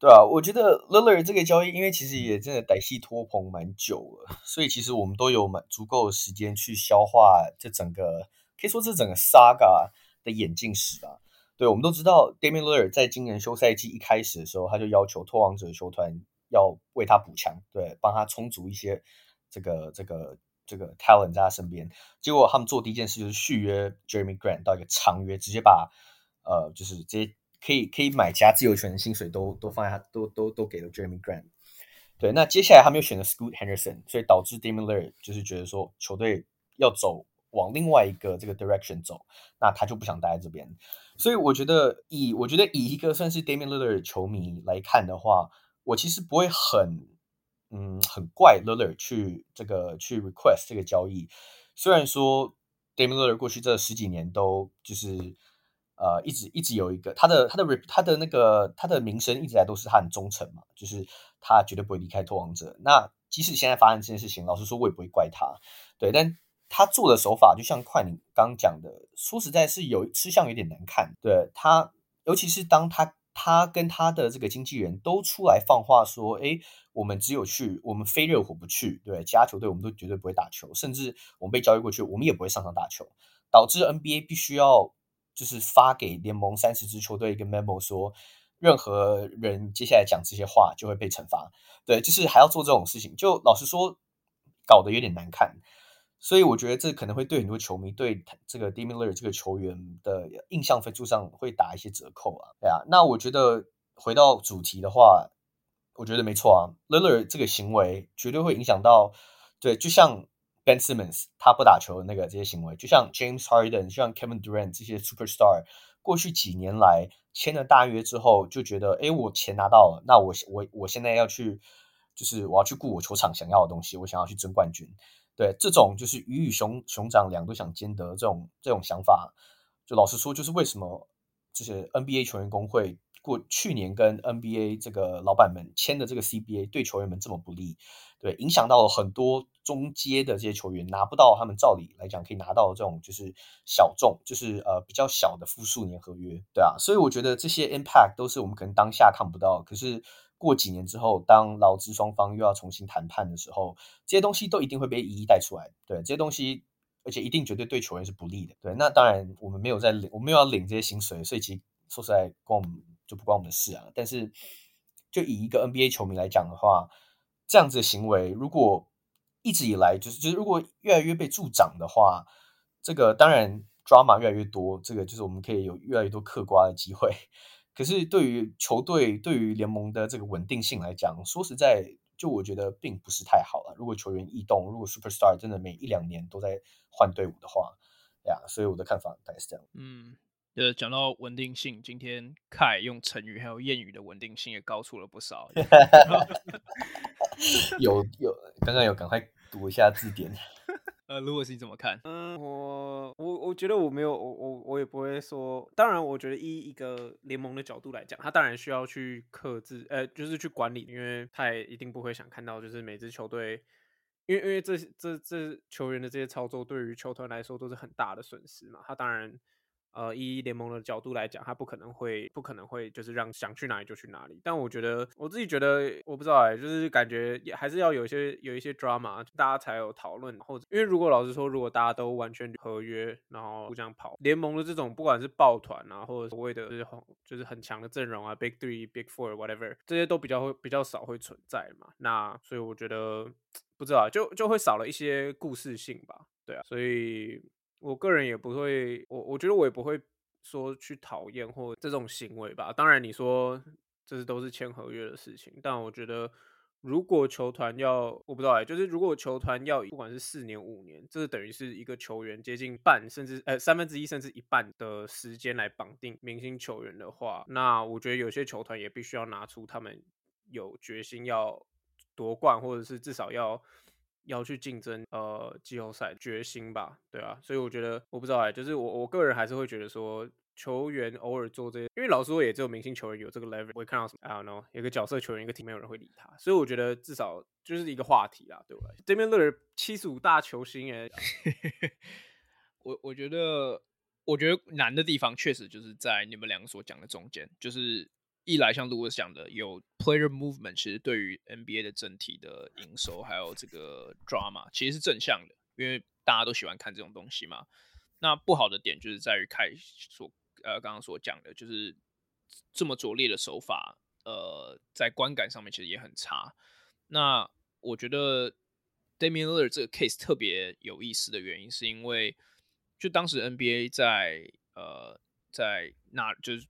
对啊，我觉得 l i l l a r 这个交易，因为其实也真的歹戏拖棚蛮久了，所以其实我们都有蛮足够的时间去消化这整个，可以说这整个 Saga 的演进史啊。对，我们都知道 Damian l i l l a r 在今年休赛季一开始的时候，他就要求拓荒者球团要为他补强，对，帮他充足一些这个这个这个 talent 在他身边。结果他们做第一件事就是续约 Jeremy Grant 到一个长约，直接把呃就是直接。可以可以买其他自由权的薪水都都放在他都都都给了 Jeremy Grant，对，那接下来他们又选了 Scoot Henderson，所以导致 Damian Lillard 就是觉得说球队要走往另外一个这个 direction 走，那他就不想待在这边，所以我觉得以我觉得以一个算是 Damian Lillard 球迷来看的话，我其实不会很嗯很怪 Lillard 去这个去 request 这个交易，虽然说 Damian Lillard 过去这十几年都就是。呃，一直一直有一个他的他的他的那个他的名声一直来都是他很忠诚嘛，就是他绝对不会离开拓王者。那即使现在发生这件事情，老实说，我也不会怪他。对，但他做的手法，就像快你刚讲的，说实在是有吃相有点难看。对他，尤其是当他他跟他的这个经纪人都出来放话说，诶，我们只有去，我们非热火不去，对，其他球队我们都绝对不会打球，甚至我们被交易过去，我们也不会上场打球，导致 NBA 必须要。就是发给联盟三十支球队一个 memo，说任何人接下来讲这些话就会被惩罚。对，就是还要做这种事情，就老实说，搞得有点难看。所以我觉得这可能会对很多球迷对这个 Demilier 这个球员的印象分数上会打一些折扣啊。对啊，那我觉得回到主题的话，我觉得没错啊，Lillard 这个行为绝对会影响到，对，就像。Ben Simmons 他不打球的那个这些行为，就像 James Harden，就像 Kevin Durant 这些 Superstar，过去几年来签了大约之后，就觉得，哎，我钱拿到了，那我我我现在要去，就是我要去顾我球场想要的东西，我想要去争冠军。对，这种就是鱼与熊熊掌两都想兼得这种这种想法，就老实说，就是为什么这些 NBA 球员工会过去年跟 NBA 这个老板们签的这个 CBA 对球员们这么不利。对，影响到了很多中阶的这些球员拿不到他们照理来讲可以拿到的这种就是小众，就是呃比较小的复数年合约，对啊，所以我觉得这些 impact 都是我们可能当下看不到，可是过几年之后，当劳资双方又要重新谈判的时候，这些东西都一定会被一一带出来。对，这些东西，而且一定绝对对球员是不利的。对，那当然我们没有在领，我们没有要领这些薪水，所以其实说实在跟我们就不关我们的事啊。但是就以一个 NBA 球迷来讲的话。这样子的行为，如果一直以来就是就是，如果越来越被助长的话，这个当然 drama 越来越多，这个就是我们可以有越来越多嗑瓜的机会。可是对于球队、对于联盟的这个稳定性来讲，说实在，就我觉得并不是太好了。如果球员异动，如果 superstar 真的每一两年都在换队伍的话，呀，所以我的看法大概是这样。嗯。呃，讲到稳定性，今天凯用成语还有谚语的稳定性也高出了不少。[laughs] 有有，刚刚有赶快读一下字典。[laughs] 呃，如果是你怎么看？嗯，我我我觉得我没有，我我我也不会说。当然，我觉得以一个联盟的角度来讲，他当然需要去克制，呃，就是去管理，因为他也一定不会想看到，就是每支球队，因为因为这这这球员的这些操作，对于球团来说都是很大的损失嘛。他当然。呃，以联盟的角度来讲，他不可能会，不可能会就是让想去哪里就去哪里。但我觉得，我自己觉得，我不知道哎、就是感觉也还是要有一些有一些 drama，大家才有讨论。或者，因为如果老实说，如果大家都完全合约，然后互相跑，联盟的这种不管是抱团啊，或者所谓的就是很就是很强的阵容啊，Big Three、Big Four whatever，这些都比较会比较少会存在嘛。那所以我觉得 [tsk] 不知道，就就会少了一些故事性吧。对啊，所以。我个人也不会，我我觉得我也不会说去讨厌或这种行为吧。当然你说这是都是签合约的事情，但我觉得如果球团要，我不知道哎，就是如果球团要不管是四年五年，这是等于是一个球员接近半甚至呃三分之一甚至一半的时间来绑定明星球员的话，那我觉得有些球团也必须要拿出他们有决心要夺冠，或者是至少要。要去竞争呃季后赛决心吧，对啊，所以我觉得我不知道哎、就是我我个人还是会觉得说。球员偶尔做这些，因为老实说，也只有明星球员有这个 level。我会看到什么？I don't know，有个角色球员，一个 team 没有人会理他，所以我觉得至少就是一个话题啦，对不对？Damian Lillard 七十五大球星哎，[laughs] 我我觉得，我觉得难的地方确实就是在你们两个所讲的中间，就是一来像 Louis 讲的，有 player movement，其实对于 NBA 的整体的营收还有这个 drama，其实是正向的，因为大家都喜欢看这种东西嘛。那不好的点就是在于开所。呃，刚刚所讲的，就是这么拙劣的手法，呃，在观感上面其实也很差。那我觉得 Damian Lillard 这个 case 特别有意思的原因，是因为就当时 NBA 在呃在那就是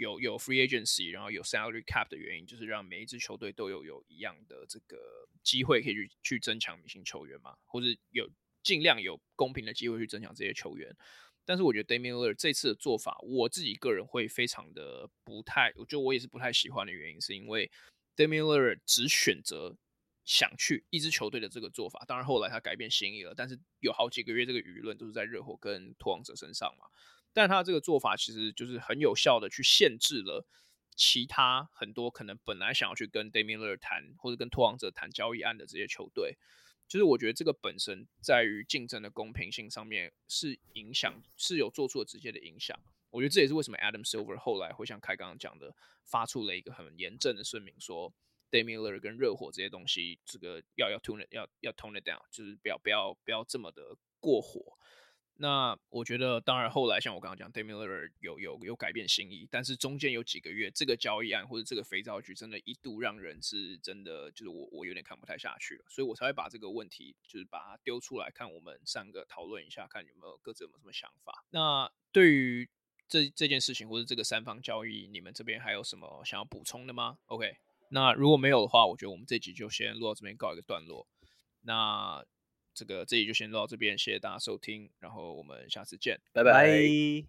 有有 free agency，然后有 salary cap 的原因，就是让每一支球队都有有一样的这个机会可以去去增强明星球员嘛，或者有尽量有公平的机会去增强这些球员。但是我觉得 Damian l i l l 这次的做法，我自己个人会非常的不太，我觉得我也是不太喜欢的原因，是因为 Damian l i l l 只选择想去一支球队的这个做法。当然后来他改变心意了，但是有好几个月这个舆论都是在热火跟拓王者身上嘛。但他这个做法其实就是很有效的去限制了其他很多可能本来想要去跟 Demiller 谈或者跟拓王者谈交易案的这些球队。就是我觉得这个本身在于竞争的公平性上面是影响，是有做出了直接的影响。我觉得这也是为什么 Adam Silver 后来会像开刚刚讲的，发出了一个很严正的声明，说 Damian Lillard 跟热火这些东西，这个要要 tone it 要要 tone it down，就是不要不要不要这么的过火。那我觉得，当然后来像我刚刚讲，Damir 有有有改变心意，但是中间有几个月，这个交易案或者这个肥皂剧，真的一度让人是真的，就是我我有点看不太下去了，所以我才会把这个问题就是把它丢出来，看我们三个讨论一下，看有没有各自有没有什么想法。那对于这这件事情或者这个三方交易，你们这边还有什么想要补充的吗？OK，那如果没有的话，我觉得我们这集就先录到这边告一个段落。那。这个这里就先到这边，谢谢大家收听，然后我们下次见，拜拜。